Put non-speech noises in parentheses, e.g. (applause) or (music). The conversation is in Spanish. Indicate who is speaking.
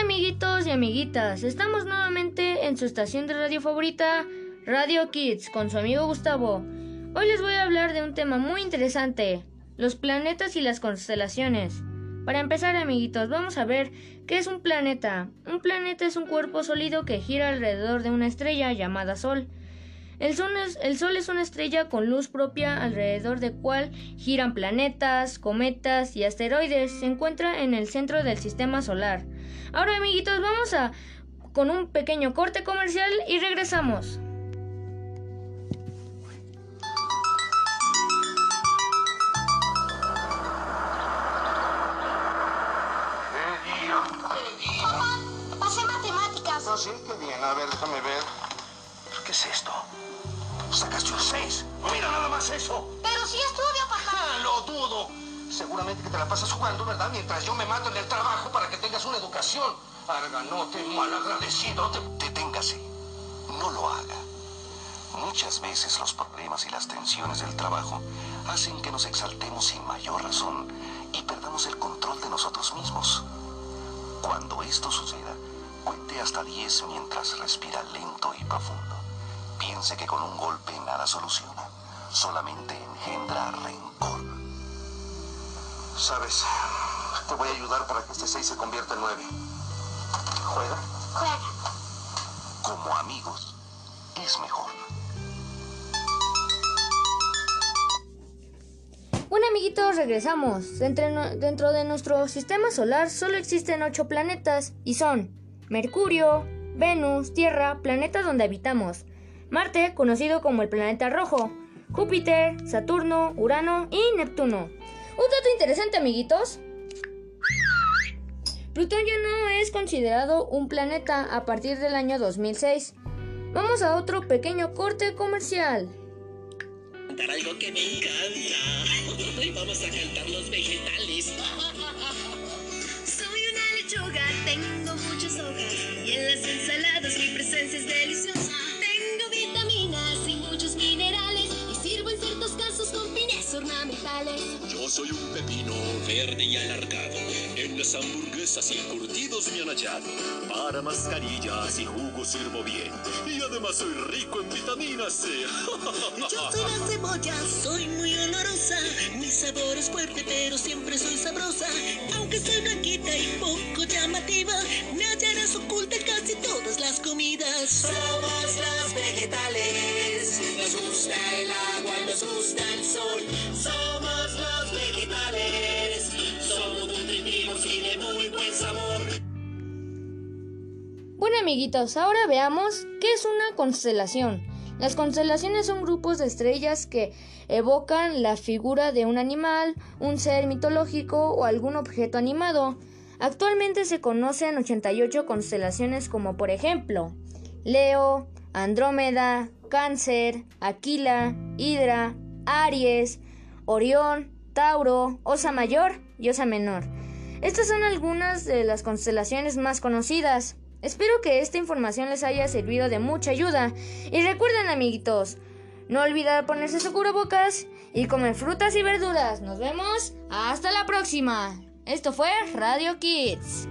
Speaker 1: amiguitos y amiguitas, estamos nuevamente en su estación de radio favorita, Radio Kids, con su amigo Gustavo. Hoy les voy a hablar de un tema muy interesante, los planetas y las constelaciones. Para empezar, amiguitos, vamos a ver qué es un planeta. Un planeta es un cuerpo sólido que gira alrededor de una estrella llamada Sol. El sol, es, una estrella con luz propia alrededor de cual giran planetas, cometas y asteroides. Se encuentra en el centro del sistema solar. Ahora, amiguitos, vamos a con un pequeño corte comercial y regresamos.
Speaker 2: Papá, pasé matemáticas.
Speaker 3: No, sí, qué bien. A ver, déjame ver. ¿Qué es esto? Sacaste un 6. Mira nada más eso.
Speaker 2: Pero sí estudio, papá.
Speaker 3: Ah, lo dudo. Seguramente que te la pasas jugando, ¿verdad? Mientras yo me mato en el trabajo para que tengas una educación. Arganote, malagradecido.
Speaker 4: Deténgase. No lo haga. Muchas veces los problemas y las tensiones del trabajo hacen que nos exaltemos sin mayor razón y perdamos el control de nosotros mismos. Cuando esto suceda, cuente hasta 10 mientras respira lento y profundo. Piense que con un golpe nada soluciona. Solamente engendra rencor.
Speaker 3: Sabes, te voy a ayudar para que este 6 se convierta en 9. ¿Juega?
Speaker 2: Juega.
Speaker 4: Como amigos, es mejor.
Speaker 1: Bueno amiguitos, regresamos. Dentro, dentro de nuestro sistema solar solo existen 8 planetas y son Mercurio, Venus, Tierra, planeta donde habitamos, Marte, conocido como el planeta rojo, Júpiter, Saturno, Urano y Neptuno. Un dato interesante, amiguitos. Plutón ya no es considerado un planeta a partir del año 2006. Vamos a otro pequeño corte comercial.
Speaker 5: Para algo que me encanta. Hoy vamos a cantar los vegetales.
Speaker 6: Soy una lechuga, tengo muchas hojas y en las ensaladas mi presencia es deliciosa.
Speaker 5: Soy un pepino verde y alargado. En las hamburguesas y curtidos me han hallado. Para mascarillas y jugos sirvo bien. Y además soy rico en vitamina C. (laughs)
Speaker 6: Yo soy la cebolla, soy muy olorosa. Mi sabor es fuerte, pero siempre soy sabrosa. Aunque soy blanquita y poco llamativa, me hallarás oculta en casi todas las comidas. Somos los vegetales, nos gusta el agua, nos gusta el sol. Somos
Speaker 1: amiguitos, ahora veamos qué es una constelación. Las constelaciones son grupos de estrellas que evocan la figura de un animal, un ser mitológico o algún objeto animado. Actualmente se conocen 88 constelaciones como por ejemplo Leo, Andrómeda, Cáncer, Aquila, Hidra, Aries, Orión, Tauro, Osa Mayor y Osa Menor. Estas son algunas de las constelaciones más conocidas. Espero que esta información les haya servido de mucha ayuda. Y recuerden, amiguitos, no olvidar ponerse su cubrebocas y comer frutas y verduras. Nos vemos hasta la próxima. Esto fue Radio Kids.